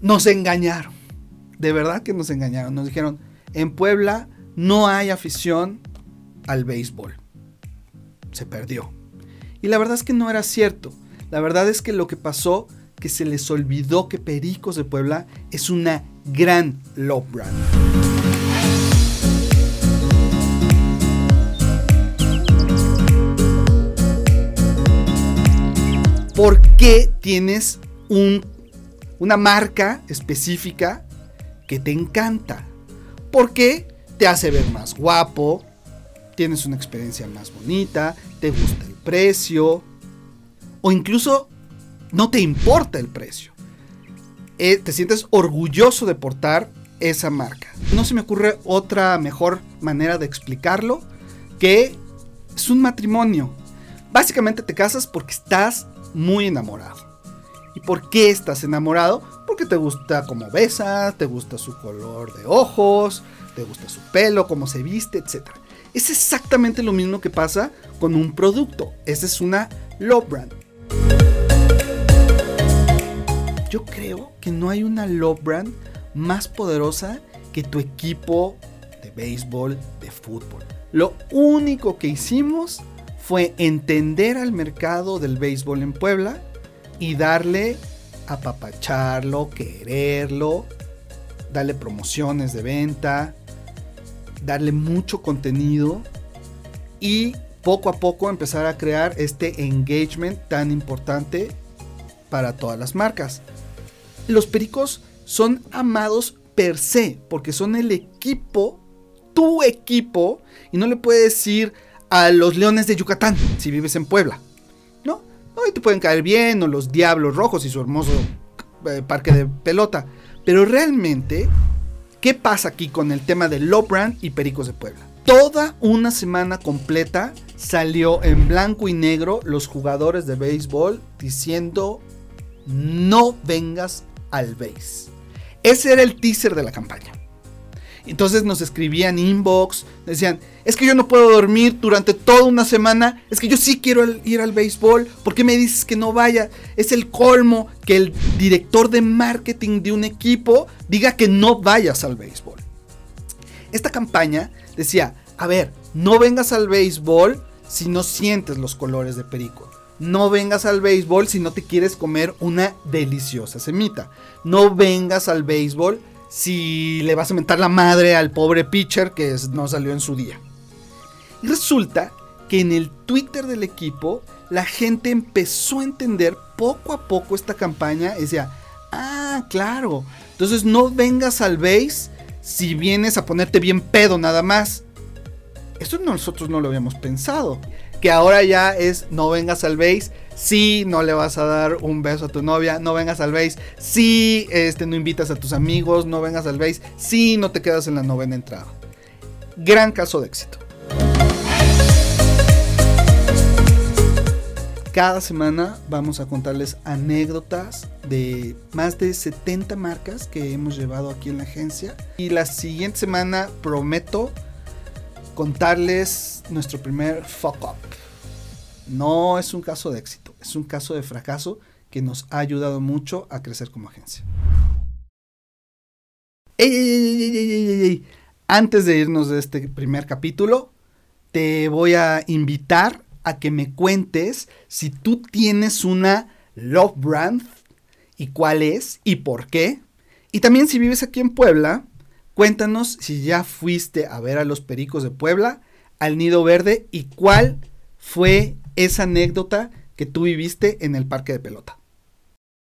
Nos engañaron. De verdad que nos engañaron. Nos dijeron, en Puebla no hay afición al béisbol. Se perdió. Y la verdad es que no era cierto. La verdad es que lo que pasó, que se les olvidó que Pericos de Puebla es una gran love brand. ¿Por qué tienes un, una marca específica que te encanta? Porque te hace ver más guapo, tienes una experiencia más bonita, te gusta el precio, o incluso no te importa el precio. Eh, te sientes orgulloso de portar esa marca. No se me ocurre otra mejor manera de explicarlo que es un matrimonio. Básicamente te casas porque estás muy enamorado. ¿Y por qué estás enamorado? Porque te gusta cómo besa, te gusta su color de ojos, te gusta su pelo, cómo se viste, etc. Es exactamente lo mismo que pasa con un producto. Esa es una love brand. Yo creo que no hay una love brand más poderosa que tu equipo de béisbol, de fútbol. Lo único que hicimos fue entender al mercado del béisbol en Puebla y darle, apapacharlo, quererlo, darle promociones de venta, darle mucho contenido y poco a poco empezar a crear este engagement tan importante para todas las marcas. Los pericos son amados per se porque son el equipo, tu equipo, y no le puedes decir a los leones de Yucatán si vives en Puebla. Hoy te pueden caer bien, o los diablos rojos y su hermoso eh, parque de pelota. Pero realmente, ¿qué pasa aquí con el tema de Low Brand y Pericos de Puebla? Toda una semana completa salió en blanco y negro los jugadores de béisbol diciendo no vengas al base. Ese era el teaser de la campaña. Entonces nos escribían inbox, decían, es que yo no puedo dormir durante toda una semana, es que yo sí quiero ir al béisbol, ¿por qué me dices que no vaya? Es el colmo que el director de marketing de un equipo diga que no vayas al béisbol. Esta campaña decía, a ver, no vengas al béisbol si no sientes los colores de Perico. No vengas al béisbol si no te quieres comer una deliciosa semita. No vengas al béisbol si le vas a mentar la madre al pobre pitcher que no salió en su día. Y resulta que en el Twitter del equipo la gente empezó a entender poco a poco esta campaña y decía, ah, claro, entonces no vengas al base si vienes a ponerte bien pedo nada más. Esto nosotros no lo habíamos pensado. Que ahora ya es no vengas al base si no le vas a dar un beso a tu novia, no vengas al base, si este, no invitas a tus amigos, no vengas al base, si no te quedas en la novena entrada. Gran caso de éxito. Cada semana vamos a contarles anécdotas de más de 70 marcas que hemos llevado aquí en la agencia. Y la siguiente semana prometo contarles nuestro primer fuck up. No es un caso de éxito es un caso de fracaso que nos ha ayudado mucho a crecer como agencia. Antes de irnos de este primer capítulo, te voy a invitar a que me cuentes si tú tienes una love brand y cuál es y por qué. Y también si vives aquí en Puebla, cuéntanos si ya fuiste a ver a los Pericos de Puebla, al Nido Verde y cuál fue esa anécdota que tú viviste en el parque de pelota.